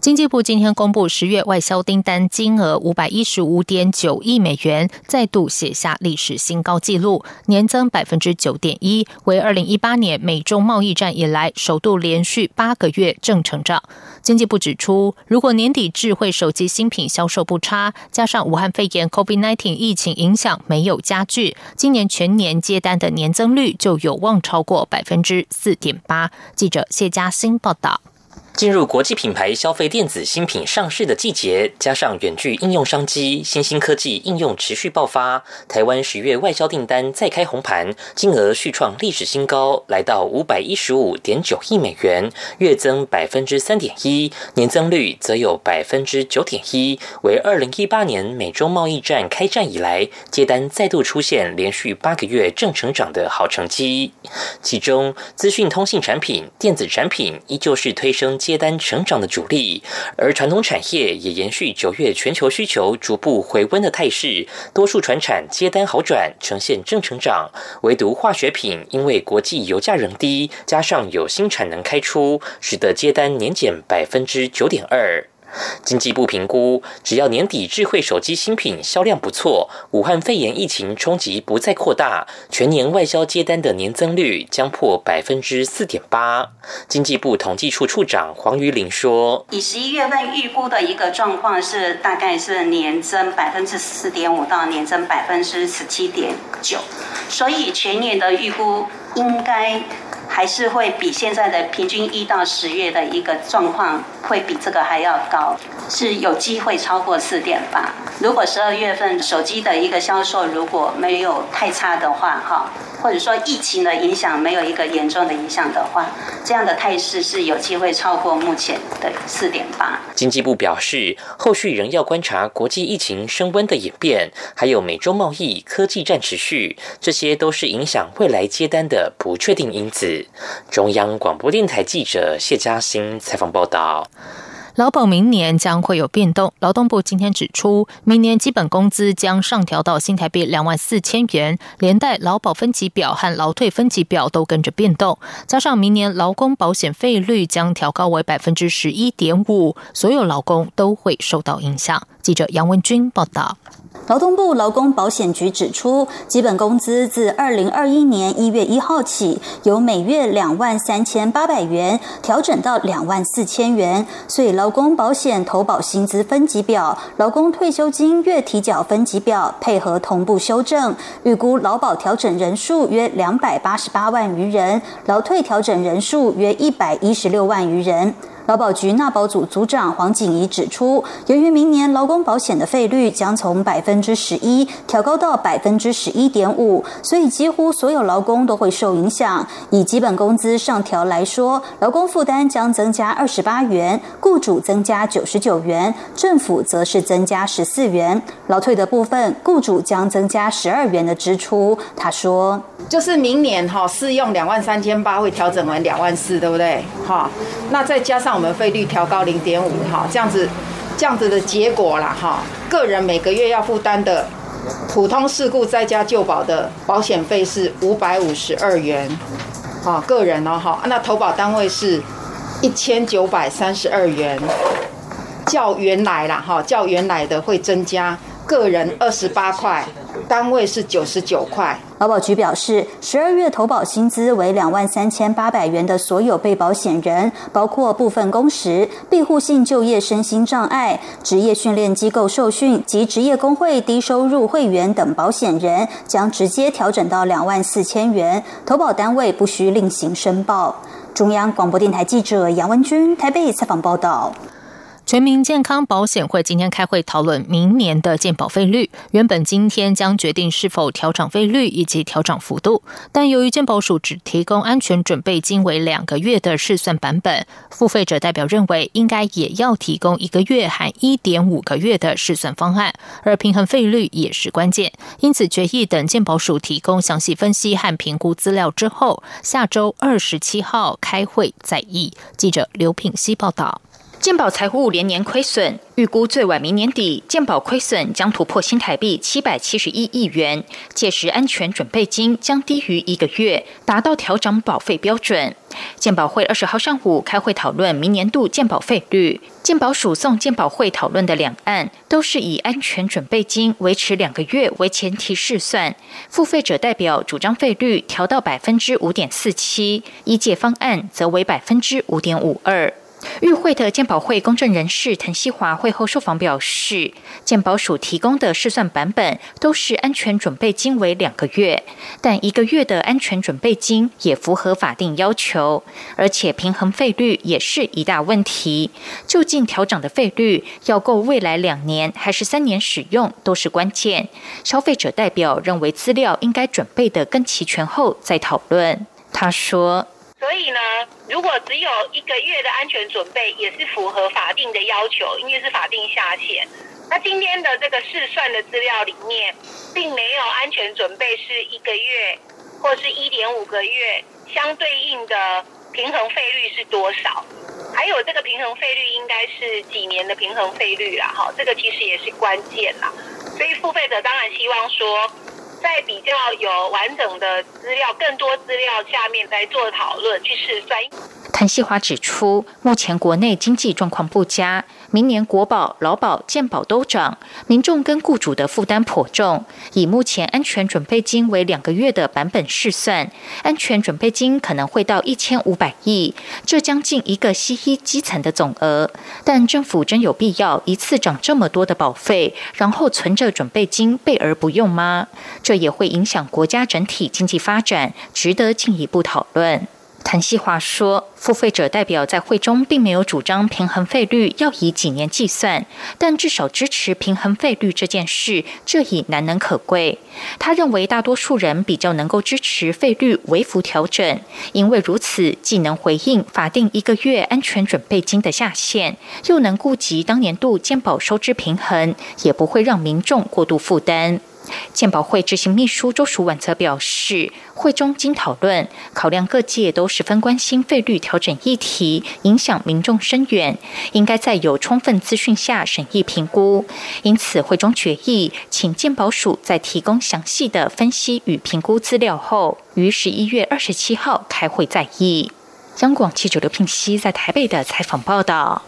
经济部今天公布十月外销订单金额五百一十五点九亿美元，再度写下历史新高纪录，年增百分之九点一，为二零一八年美中贸易战以来首度连续八个月正成长。经济部指出，如果年底智慧手机新品销售不差，加上武汉肺炎 （COVID-19） 疫情影响没有加剧，今年全年接单的年增率就有望超过百分之四点八。记者谢嘉欣报道。进入国际品牌消费电子新品上市的季节，加上远距应用商机、新兴科技应用持续爆发，台湾十月外销订单再开红盘，金额续创历史新高，来到五百一十五点九亿美元，月增百分之三点一，年增率则有百分之九点一，为二零一八年美洲贸易战开战以来接单再度出现连续八个月正成长的好成绩。其中，资讯通信产品、电子产品依旧是推升。接单成长的主力，而传统产业也延续九月全球需求逐步回温的态势，多数船产接单好转，呈现正成长。唯独化学品因为国际油价仍低，加上有新产能开出，使得接单年减百分之九点二。经济部评估，只要年底智慧手机新品销量不错，武汉肺炎疫情冲击不再扩大，全年外销接单的年增率将破百分之四点八。经济部统计处处长黄瑜玲说：“以十一月份预估的一个状况是，大概是年增百分之四点五到年增百分之十七点九，所以全年的预估应该。”还是会比现在的平均一到十月的一个状况，会比这个还要高，是有机会超过四点八。如果十二月份手机的一个销售如果没有太差的话，哈。或者说疫情的影响没有一个严重的影响的话，这样的态势是有机会超过目前的四点八。经济部表示，后续仍要观察国际疫情升温的演变，还有美洲贸易、科技战持续，这些都是影响未来接单的不确定因子。中央广播电台记者谢嘉欣采访报道。劳保明年将会有变动。劳动部今天指出，明年基本工资将上调到新台币两万四千元，连带劳保分级表和劳退分级表都跟着变动。加上明年劳工保险费率将调高为百分之十一点五，所有劳工都会受到影响。记者杨文君报道。劳动部劳工保险局指出，基本工资自二零二一年一月一号起，由每月两万三千八百元调整到两万四千元，所以劳工保险投保薪资分级表、劳工退休金月提缴分级表配合同步修正，预估劳保调整人数约两百八十八万余人，劳退调整人数约一百一十六万余人。劳保局纳保组组长黄景怡指出，由于明年劳工保险的费率将从百分之十一调高到百分之十一点五，所以几乎所有劳工都会受影响。以基本工资上调来说，劳工负担将增加二十八元，雇主增加九十九元，政府则是增加十四元。劳退的部分，雇主将增加十二元的支出。他说：“就是明年哈适用两万三千八会调整为两万四，对不对？哈，那再加上。”我们费率调高零点五，哈，这样子，这样子的结果啦，哈，个人每个月要负担的普通事故在家救保的保险费是五百五十二元，啊，个人哦，哈，那投保单位是一千九百三十二元，较原来啦，哈，较原来的会增加，个人二十八块，单位是九十九块。劳保局表示，十二月投保薪资为两万三千八百元的所有被保险人，包括部分工时、庇护性就业身心障碍、职业训练机构受训及职业工会低收入会员等保险人，将直接调整到两万四千元，投保单位不需另行申报。中央广播电台记者杨文君台北采访报道。全民健康保险会今天开会讨论明年的健保费率。原本今天将决定是否调整费率以及调整幅度，但由于健保署只提供安全准备金为两个月的试算版本，付费者代表认为应该也要提供一个月含一点五个月的试算方案，而平衡费率也是关键。因此决议等健保署提供详细分析和评估资料之后，下周二十七号开会再议。记者刘品希报道。健保财务连年亏损，预估最晚明年底，健保亏损将突破新台币七百七十一亿元。届时，安全准备金将低于一个月，达到调整保费标准。健保会二十号上午开会讨论明年度健保费率。健保署送健保会讨论的两案，都是以安全准备金维持两个月为前提试算。付费者代表主张费率调到百分之五点四七，一届方案则为百分之五点五二。与会的鉴保会公证人士滕西华会后受访表示，鉴保署提供的试算版本都是安全准备金为两个月，但一个月的安全准备金也符合法定要求，而且平衡费率也是一大问题。就近调整的费率要够未来两年还是三年使用，都是关键。消费者代表认为资料应该准备的更齐全后再讨论。他说。所以呢，如果只有一个月的安全准备，也是符合法定的要求，因为是法定下限。那今天的这个试算的资料里面，并没有安全准备是一个月，或是一点五个月，相对应的平衡费率是多少？还有这个平衡费率应该是几年的平衡费率啦？哈，这个其实也是关键啦。所以付费者当然希望说。在比较有完整的资料、更多资料下面来做讨论，去试算。谭锡华指出，目前国内经济状况不佳。明年国保、劳保、健保都涨，民众跟雇主的负担颇重。以目前安全准备金为两个月的版本试算，安全准备金可能会到一千五百亿，这将近一个西医基层的总额。但政府真有必要一次涨这么多的保费，然后存着准备金备而不用吗？这也会影响国家整体经济发展，值得进一步讨论。谭西华说：“付费者代表在会中并没有主张平衡费率要以几年计算，但至少支持平衡费率这件事，这已难能可贵。他认为大多数人比较能够支持费率微幅调整，因为如此既能回应法定一个月安全准备金的下限，又能顾及当年度健保收支平衡，也不会让民众过度负担。”健保会执行秘书周淑婉则表示，会中经讨论，考量各界都十分关心费率调整议题，影响民众深远，应该在有充分资讯下审议评估。因此，会中决议，请健保署在提供详细的分析与评估资料后，于十一月二十七号开会再议。央广记者刘聘熙在台北的采访报道。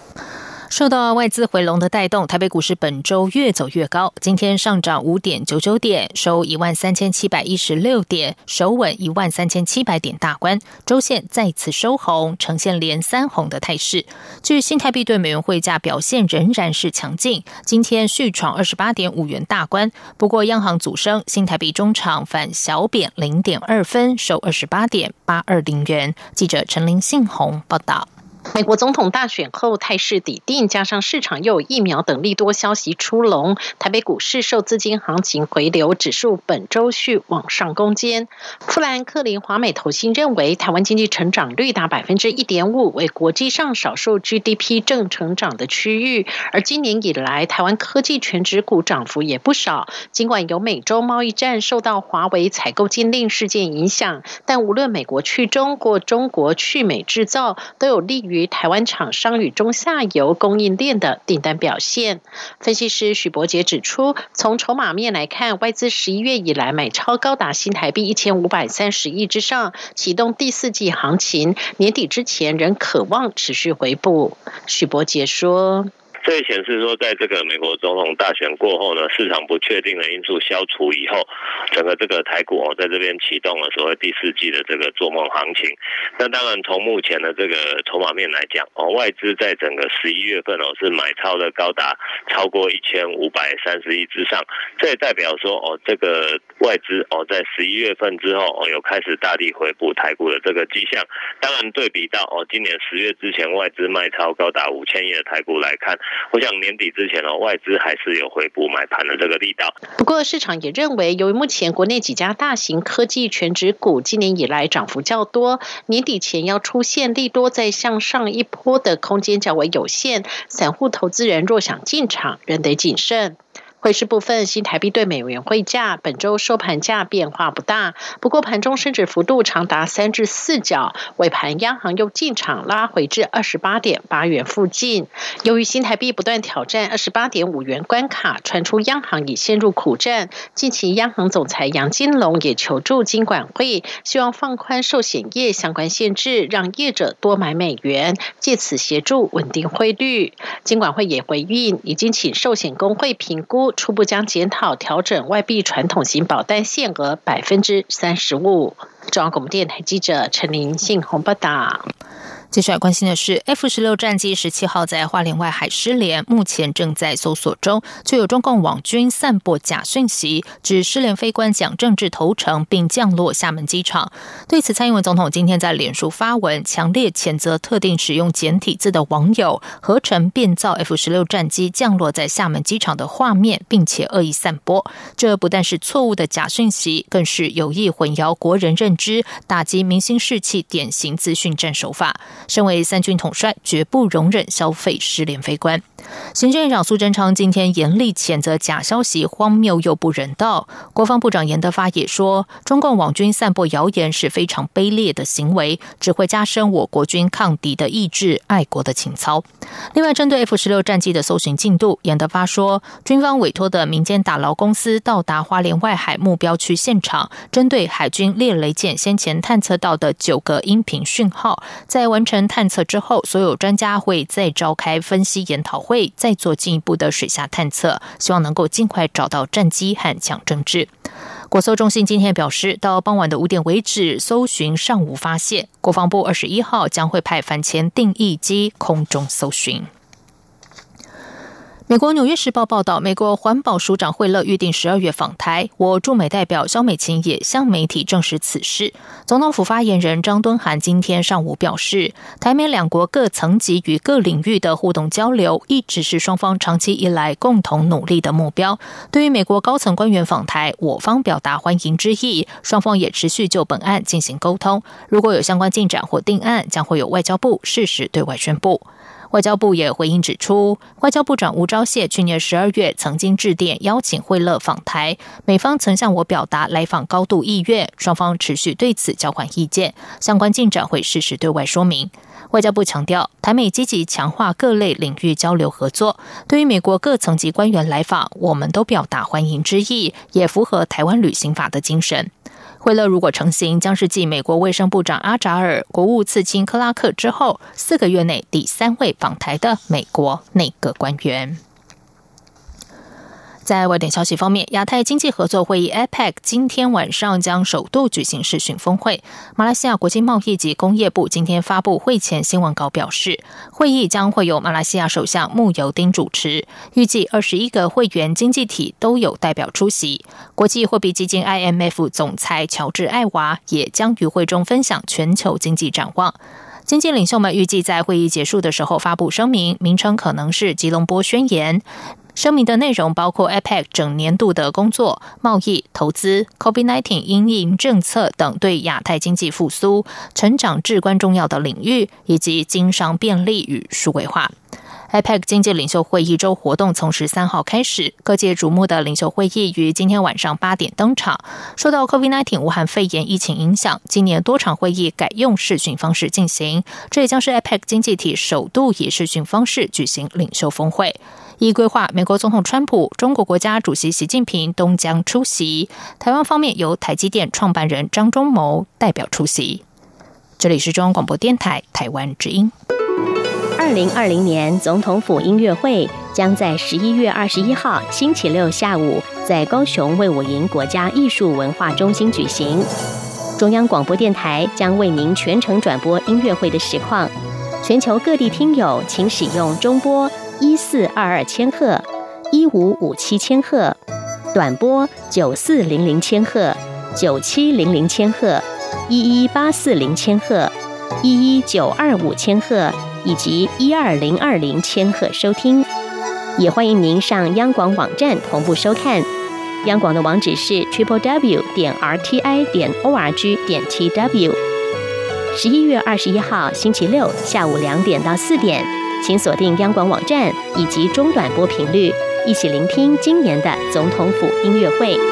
受到外资回笼的带动，台北股市本周越走越高。今天上涨五点九九点，收一万三千七百一十六点，首稳一万三千七百点大关。周线再次收红，呈现连三红的态势。据新台币对美元汇价表现仍然是强劲，今天续创二十八点五元大关。不过央行组升，新台币中场反小贬零点二分，收二十八点八二零元。记者陈林信宏报道。美国总统大选后态势底定，加上市场又有疫苗等利多消息出笼，台北股市受资金行情回流，指数本周续往上攻坚。富兰克林华美投信认为，台湾经济成长率达百分之一点五，为国际上少数 GDP 正成长的区域。而今年以来，台湾科技全指股涨幅也不少。尽管有美洲贸易战受到华为采购禁令事件影响，但无论美国去中或中国去美制造，都有利于。台湾厂商与中下游供应链的订单表现，分析师许博杰指出，从筹码面来看，外资十一月以来买超高达新台币一千五百三十亿之上，启动第四季行情，年底之前仍渴望持续回补。许博杰说。这也显示说，在这个美国总统大选过后呢，市场不确定的因素消除以后，整个这个台股哦，在这边启动了所谓第四季的这个做梦行情。那当然，从目前的这个筹码面来讲哦，外资在整个十一月份哦是买超的高达超过一千五百三十亿之上，这也代表说哦，这个外资哦在十一月份之后哦有开始大力回补台股的这个迹象。当然，对比到哦今年十月之前外资卖超高达五千亿的台股来看。我想年底之前哦，外资还是有回补买盘的这个力道。不过市场也认为，由于目前国内几家大型科技全指股今年以来涨幅较多，年底前要出现利多再向上一波的空间较为有限，散户投资人若想进场，仍得谨慎。汇市部分，新台币对美元汇价本周收盘价变化不大，不过盘中升值幅度长达三至四角。尾盘央行又进场拉回至二十八点八元附近。由于新台币不断挑战二十八点五元关卡，传出央行已陷入苦战。近期央行总裁杨金龙也求助金管会，希望放宽寿险业相关限制，让业者多买美元，借此协助稳定汇率。金管会也回应，已经请寿险工会评估。初步将检讨调整外币传统型保单限额百分之三十五。中央广播电台记者陈林信宏报道。接下来关心的是，F 十六战机十七号在花莲外海失联，目前正在搜索中。却有中共网军散播假讯息，指失联飞官蒋政治投诚并降落厦门机场。对此，蔡英文总统今天在脸书发文，强烈谴责特定使用简体字的网友合成变造 F 十六战机降落在厦门机场的画面，并且恶意散播。这不但是错误的假讯息，更是有意混淆国人认知、打击民心士气典型资讯战手法。身为三军统帅，绝不容忍消费失联飞官。行政长苏贞昌今天严厉谴责假消息荒谬又不人道。国防部长严德发也说，中共网军散播谣言是非常卑劣的行为，只会加深我国军抗敌的意志、爱国的情操。另外，针对 F 十六战机的搜寻进度，严德发说，军方委托的民间打捞公司到达花莲外海目标区现场，针对海军猎雷舰先前探测到的九个音频讯号，在完成探测之后，所有专家会再召开分析研讨会。再做进一步的水下探测，希望能够尽快找到战机和抢政治。国搜中心今天表示，到傍晚的五点为止，搜寻尚无发现。国防部二十一号将会派反潜定义机空中搜寻。美国《纽约时报》报道，美国环保署长惠勒预定十二月访台。我驻美代表肖美琴也向媒体证实此事。总统府发言人张敦涵今天上午表示，台美两国各层级与各领域的互动交流，一直是双方长期以来共同努力的目标。对于美国高层官员访台，我方表达欢迎之意，双方也持续就本案进行沟通。如果有相关进展或定案，将会有外交部适时对外宣布。外交部也回应指出，外交部长吴钊燮去年十二月曾经致电邀请惠勒访台，美方曾向我表达来访高度意愿，双方持续对此交换意见，相关进展会适时对外说明。外交部强调，台美积极强化各类领域交流合作，对于美国各层级官员来访，我们都表达欢迎之意，也符合台湾旅行法的精神。惠勒如果成行，将是继美国卫生部长阿扎尔、国务次卿克拉克之后，四个月内第三位访台的美国内阁官员。在外电消息方面，亚太经济合作会议 （APEC） 今天晚上将首度举行视讯峰会。马来西亚国际贸易及工业部今天发布会前新闻稿表示，会议将会由马来西亚首相穆尤丁主持，预计二十一个会员经济体都有代表出席。国际货币基金 （IMF） 总裁乔治·艾娃也将与会中分享全球经济展望。经济领袖们预计在会议结束的时候发布声明，名称可能是“吉隆坡宣言”。声明的内容包括 APEC 整年度的工作、贸易、投资、COVID-19 因应政策等对亚太经济复苏、成长至关重要的领域，以及经商便利与数位化。APEC 经济领袖会议周活动从十三号开始，各界瞩目的领袖会议于今天晚上八点登场。受到 COVID-19 武汉肺炎疫情影响，今年多场会议改用视讯方式进行，这也将是 APEC 经济体首度以视讯方式举行领袖峰会。依规划，美国总统川普、中国国家主席习近平都将出席。台湾方面由台积电创办人张忠谋代表出席。这里是中央广播电台台湾之音。二零二零年总统府音乐会将在十一月二十一号星期六下午在高雄卫武营国家艺术文化中心举行。中央广播电台将为您全程转播音乐会的实况。全球各地听友，请使用中波。一四二二千赫，一五五七千赫，短波九四零零千赫，九七零零千赫，一一八四零千赫，一一九二五千赫，以及一二零二零千赫收听。也欢迎您上央广网站同步收看。央广的网址是 triple w 点 r t i 点 o r g 点 t w。十一月二十一号星期六下午两点到四点，请锁定央广网站以及中短波频率，一起聆听今年的总统府音乐会。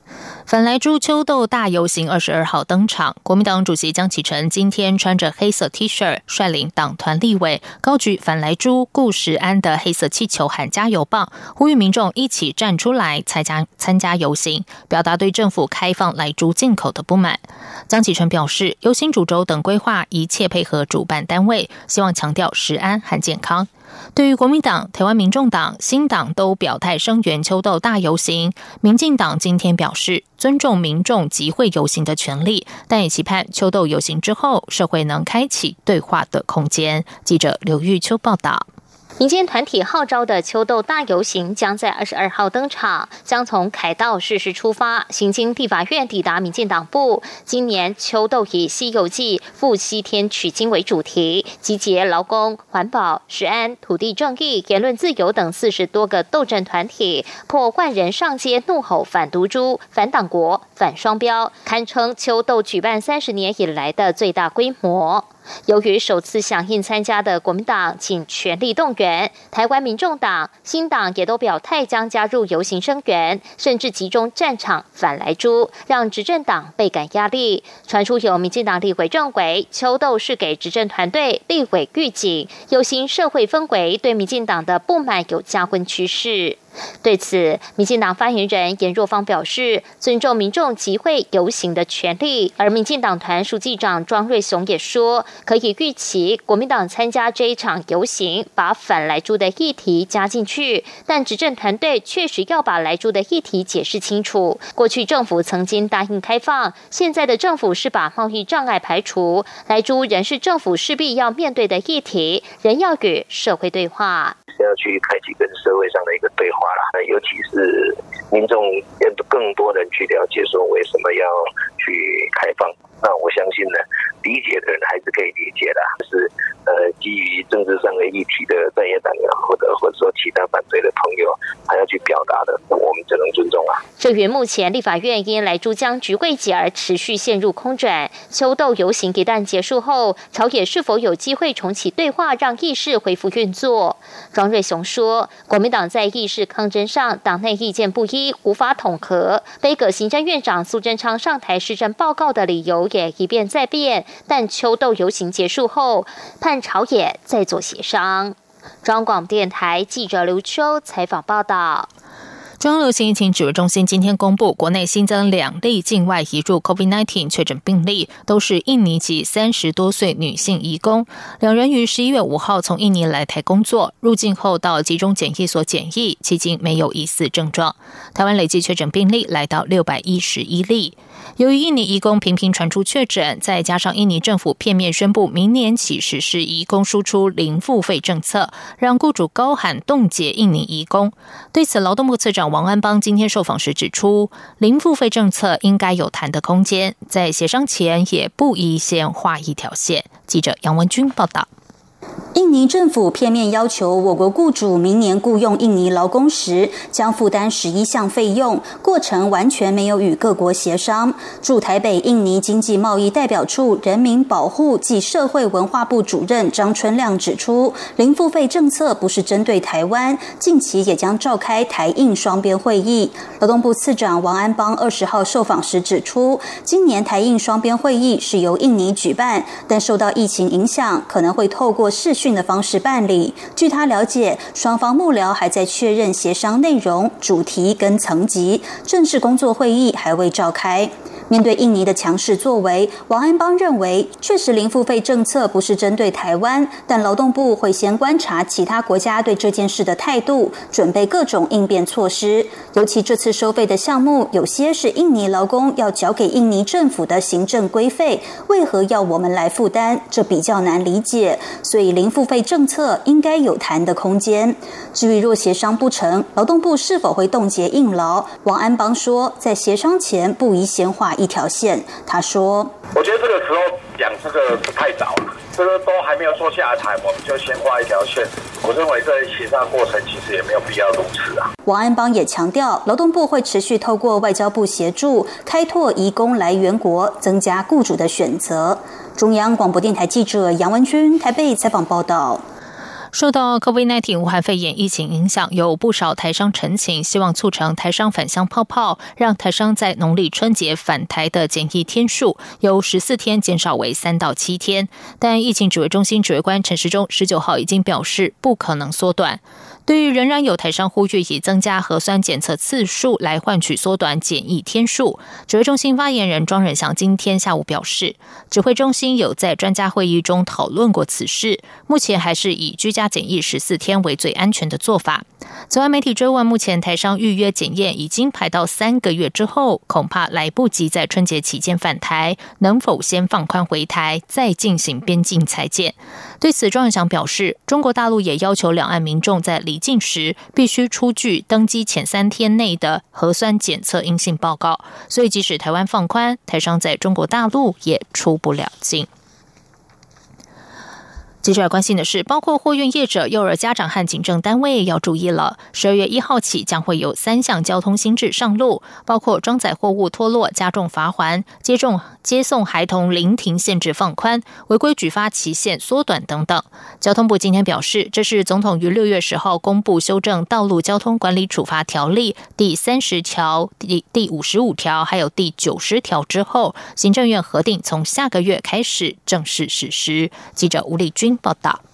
反莱猪秋豆大游行二十二号登场，国民党主席江启臣今天穿着黑色 T 恤，率领党团立委高举反莱猪顾时安的黑色气球，喊加油棒，呼吁民众一起站出来参加参加游行，表达对政府开放莱猪进口的不满。江启臣表示，游行主轴等规划一切配合主办单位，希望强调食安和健康。对于国民党、台湾民众党、新党都表态声援秋豆大游行，民进党今天表示尊重民众集会游行的权利，但也期盼秋豆游行之后，社会能开启对话的空间。记者刘玉秋报道。民间团体号召的秋豆大游行将在二十二号登场，将从凯道适时出发，行经地法院，抵达民进党部。今年秋豆以《西游记》赴西天取经为主题，集结劳工、环保、食安、土地正义、言论自由等四十多个斗争团体，破万人上街怒吼反毒株、反党国、反双标，堪称秋豆举办三十年以来的最大规模。由于首次响应参加的国民党，请全力动员；台湾民众党、新党也都表态将加入游行声援，甚至集中战场反来猪，让执政党倍感压力。传出有民进党立委认为，秋斗是给执政团队立委预警，游行社会氛围对民进党的不满有加温趋势。对此，民进党发言人严若芳表示，尊重民众集会游行的权利。而民进党团书记长庄瑞雄也说，可以预期国民党参加这一场游行，把反来猪的议题加进去。但执政团队确实要把来猪的议题解释清楚。过去政府曾经答应开放，现在的政府是把贸易障碍排除，来猪仍是政府势必要面对的议题，仍要与社会对话。要去开启跟社会上的一个对话啦，那尤其是民众更多人去了解说为什么要去开放，那我相信呢，理解的人还是可以理解的，是呃基于政治上的议题的在野党或者或者说其他反对的朋友还要去表达的，我们只能尊重啊。至于目前立法院因来珠江局未解而持续陷入空转，秋斗游行一旦结束后，朝野是否有机会重启对话，让议事恢复运作？庄瑞雄说，国民党在议事抗争上，党内意见不一，无法统合。北葛行政院长苏贞昌上台施政报告的理由也一变再变，但秋斗游行结束后，盼朝野再做协商。中广电台记者刘秋采访报道。中流行疫情指挥中心今天公布，国内新增两例境外移入 COVID-19 确诊病例，都是印尼籍三十多岁女性移工。两人于十一月五号从印尼来台工作，入境后到集中检疫所检疫，迄今没有疑似症状。台湾累计确诊病例来到六百一十一例。由于印尼移工频频传出确诊，再加上印尼政府片面宣布明年起实施移工输出零付费政策，让雇主高喊冻结印尼移工。对此，劳动部次长王安邦今天受访时指出，零付费政策应该有谈的空间，在协商前也不宜先画一条线。记者杨文军报道。印尼政府片面要求我国雇主明年雇佣印尼劳工时将负担十一项费用，过程完全没有与各国协商。驻台北印尼经济贸易代表处人民保护及社会文化部主任张春亮指出，零付费政策不是针对台湾，近期也将召开台印双边会议。劳动部次长王安邦二十号受访时指出，今年台印双边会议是由印尼举办，但受到疫情影响，可能会透过视讯的方式办理。据他了解，双方幕僚还在确认协商内容、主题跟层级，正式工作会议还未召开。面对印尼的强势作为，王安邦认为，确实零付费政策不是针对台湾，但劳动部会先观察其他国家对这件事的态度，准备各种应变措施。尤其这次收费的项目，有些是印尼劳工要交给印尼政府的行政规费，为何要我们来负担？这比较难理解。所以零付费政策应该有谈的空间。至于若协商不成，劳动部是否会冻结印劳？王安邦说，在协商前不宜先话。一条线，他说：“我觉得这个时候讲这个太早了，这个都还没有坐下台，我们就先画一条线。我认为这协商过程其实也没有必要如此啊。”王安邦也强调，劳动部会持续透过外交部协助开拓移工来源国，增加雇主的选择。中央广播电台记者杨文君台北采访报道。受到 COVID-19 武汉肺炎疫情影响，有不少台商陈情，希望促成台商返乡泡泡，让台商在农历春节返台的检疫天数由十四天减少为三到七天。但疫情指挥中心指挥官陈时中十九号已经表示，不可能缩短。对于仍然有台商呼吁以增加核酸检测次数来换取缩短检疫天数，指挥中心发言人庄仁祥今天下午表示，指挥中心有在专家会议中讨论过此事，目前还是以居家检疫十四天为最安全的做法。此外，媒体追问目前台商预约检验已经排到三个月之后，恐怕来不及在春节期间返台，能否先放宽回台，再进行边境裁检？对此，庄仁祥表示，中国大陆也要求两岸民众在离离境时必须出具登机前三天内的核酸检测阴性报告，所以即使台湾放宽，台商在中国大陆也出不了境。接着关心的是，包括货运业者、幼儿家长和警政单位要注意了。十二月一号起，将会有三项交通新制上路，包括装载货物脱落加重罚还、接种接送孩童临停限制放宽、违规举发期限缩短等等。交通部今天表示，这是总统于六月十号公布修正《道路交通管理处罚条例》第三十条、第第五十五条还有第九十条之后，行政院核定从下个月开始正式实施。记者吴丽君。报道。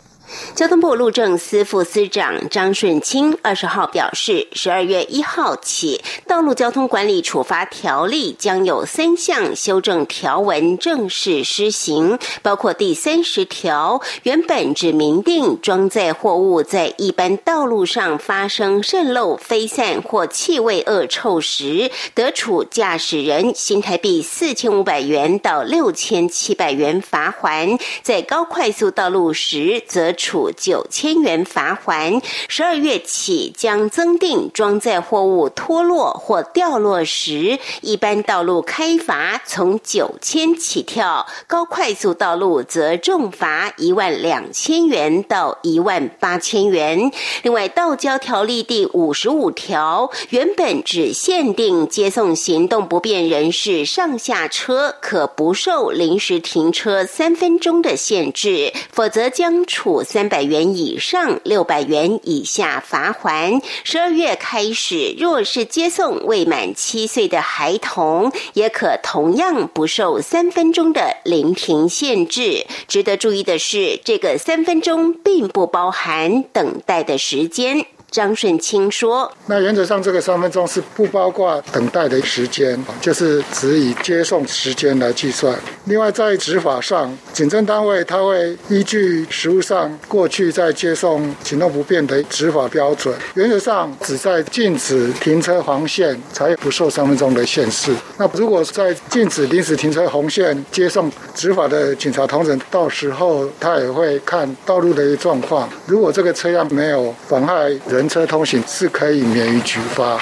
交通部路政司副司长张顺清二十号表示，十二月一号起，《道路交通管理处罚条例》将有三项修正条文正式施行，包括第三十条，原本只明定装载货物在一般道路上发生渗漏、飞散或气味恶臭时，得处驾驶人新台币四千五百元到六千七百元罚还；在高快速道路时，则处九千元罚款。十二月起将增订装载货物脱落或掉落时，一般道路开罚从九千起跳，高快速道路则重罚一万两千元到一万八千元。另外，道交条例第五十五条原本只限定接送行动不便人士上下车可不受临时停车三分钟的限制，否则将处。三百元以上六百元以下罚还。十二月开始，若是接送未满七岁的孩童，也可同样不受三分钟的临停限制。值得注意的是，这个三分钟并不包含等待的时间。张顺清说：“那原则上，这个三分钟是不包括等待的时间，就是只以接送时间来计算。另外，在执法上，警政单位他会依据实务上过去在接送行动不便的执法标准，原则上只在禁止停车黄线才不受三分钟的限制。那如果在禁止临时停车红线接送执法的警察同仁，到时候他也会看道路的状况，如果这个车辆没有妨害人。”车通行是可以免于举发。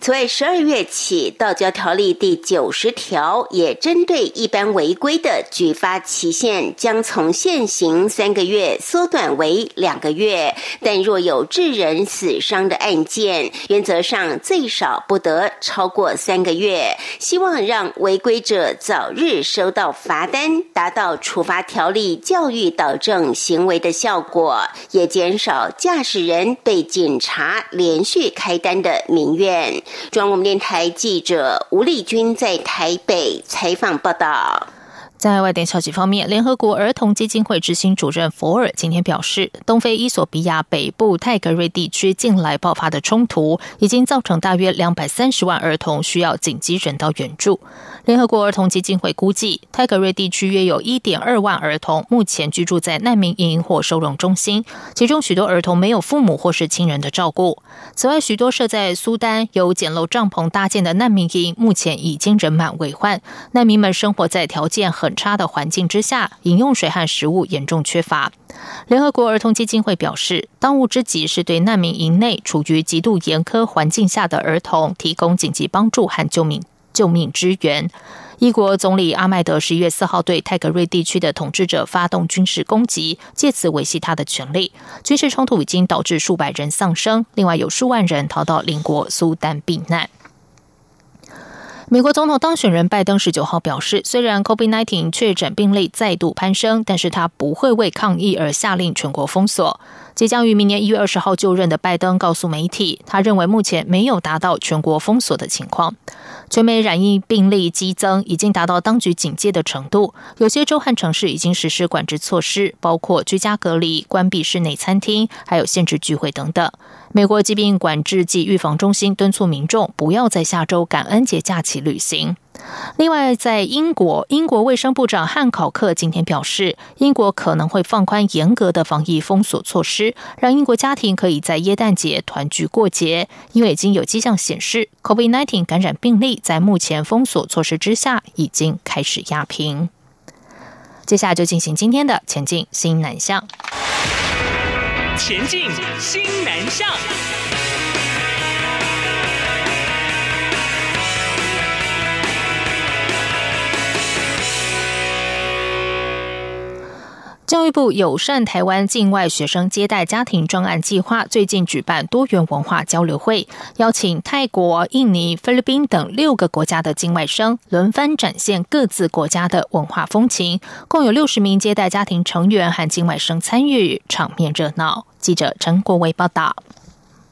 此外，十二月起，《道交条例》第九十条也针对一般违规的举发期限，将从现行三个月缩短为两个月。但若有致人死伤的案件，原则上最少不得超过三个月。希望让违规者早日收到罚单，达到处罚条例教育导正行为的效果，也减少驾驶人被警。查连续开单的民怨。中央电台记者吴丽君在台北采访报道。在外电消息方面，联合国儿童基金会执行主任佛尔今天表示，东非伊索比亚北部泰格瑞地区近来爆发的冲突，已经造成大约两百三十万儿童需要紧急人道援助。联合国儿童基金会估计，泰格瑞地区约有一点二万儿童目前居住在难民营或收容中心，其中许多儿童没有父母或是亲人的照顾。此外，许多设在苏丹由简陋帐篷搭建的难民营，目前已经人满为患，难民们生活在条件很。差的环境之下，饮用水和食物严重缺乏。联合国儿童基金会表示，当务之急是对难民营内处于极度严苛环境下的儿童提供紧急帮助和救命救命支援。一国总理阿麦德十一月四号对泰格瑞地区的统治者发动军事攻击，借此维系他的权利。军事冲突已经导致数百人丧生，另外有数万人逃到邻国苏丹避难。美国总统当选人拜登十九号表示，虽然 COVID-19 确诊病例再度攀升，但是他不会为抗议而下令全国封锁。即将于明年一月二十号就任的拜登告诉媒体，他认为目前没有达到全国封锁的情况。全美染疫病例激增，已经达到当局警戒的程度。有些州和城市已经实施管制措施，包括居家隔离、关闭室内餐厅，还有限制聚会等等。美国疾病管制及预防中心敦促民众不要在下周感恩节假期旅行。另外，在英国，英国卫生部长汉考克今天表示，英国可能会放宽严格的防疫封锁措施，让英国家庭可以在耶诞节团聚过节。因为已经有迹象显示，COVID-19 感染病例在目前封锁措施之下已经开始压平。接下来就进行今天的前进新南向。前进新南向。教育部友善台湾境外学生接待家庭专案计划最近举办多元文化交流会，邀请泰国、印尼、菲律宾等六个国家的境外生轮番展现各自国家的文化风情，共有六十名接待家庭成员和境外生参与，场面热闹。记者陈国维报道。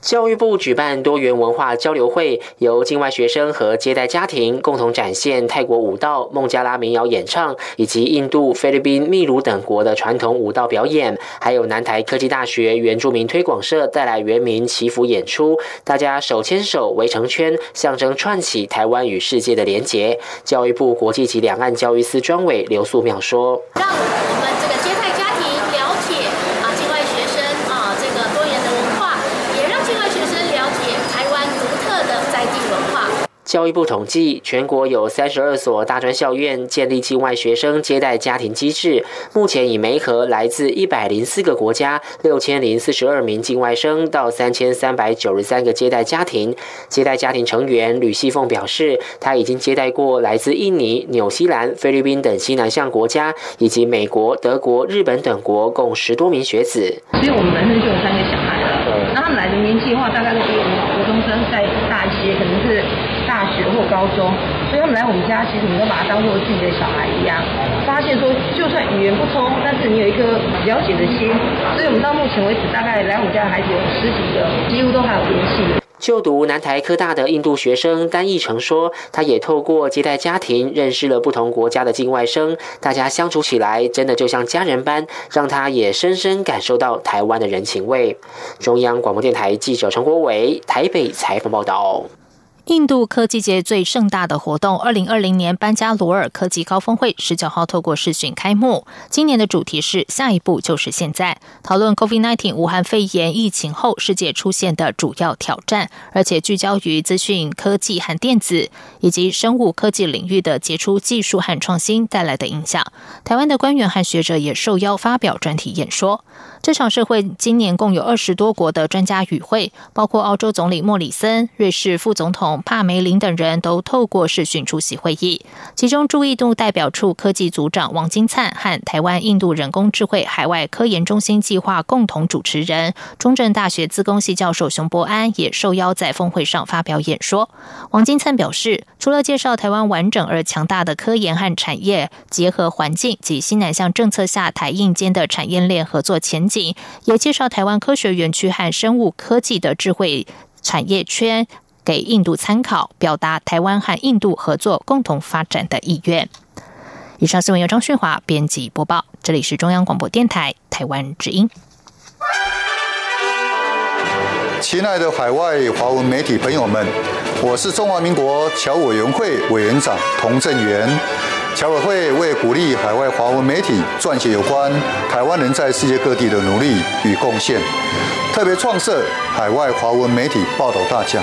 教育部举办多元文化交流会，由境外学生和接待家庭共同展现泰国舞蹈、孟加拉民谣演唱，以及印度、菲律宾、秘鲁等国的传统舞蹈表演。还有南台科技大学原住民推广社带来原民祈福演出，大家手牵手围成圈，象征串起台湾与世界的连结。教育部国际及两岸教育司专委刘素妙说。让我们这个接待教育部统计，全国有三十二所大专校院建立境外学生接待家庭机制，目前已媒合来自一百零四个国家六千零四十二名境外生到三千三百九十三个接待家庭。接待家庭成员吕细凤表示，他已经接待过来自印尼、纽西兰、菲律宾等西南向国家，以及美国、德国、日本等国共十多名学子。所以我们本身就有三个小孩了，那他们来的年纪的话，大概都比我们国中生再大一些，可能是。大学或高中，所以他们来我们家，其实我们都把他当做自己的小孩一样。发现说，就算语言不通，但是你有一颗了解的心，所以我们到目前为止，大概来我们家的孩子有十几个，几乎都还有联系。就读南台科大的印度学生丹义成说，他也透过接待家庭，认识了不同国家的境外生，大家相处起来真的就像家人般，让他也深深感受到台湾的人情味。中央广播电台记者陈国伟台北采访报道。印度科技界最盛大的活动——二零二零年班加罗尔科技高峰会，十九号透过视讯开幕。今年的主题是“下一步就是现在”，讨论 COVID-19 武汉肺炎疫情后世界出现的主要挑战，而且聚焦于资讯科技和电子以及生物科技领域的杰出技术和创新带来的影响。台湾的官员和学者也受邀发表专题演说。这场社会今年共有二十多国的专家与会，包括澳洲总理莫里森、瑞士副总统帕梅林等人都透过视讯出席会议。其中，驻印度代表处科技组长王金灿和台湾印度人工智慧海外科研中心计划共同主持人中正大学资工系教授熊博安也受邀在峰会上发表演说。王金灿表示，除了介绍台湾完整而强大的科研和产业结合环境及新南向政策下台印间的产业链合作前景。也介绍台湾科学园区和生物科技的智慧产业圈给印度参考，表达台湾和印度合作共同发展的意愿。以上新闻由张旭华编辑播报，这里是中央广播电台台湾之音。亲爱的海外华文媒体朋友们，我是中华民国侨委员会委员长童振源。侨委会为鼓励海外华文媒体撰写有关台湾人在世界各地的努力与贡献，特别创设海外华文媒体报道大奖，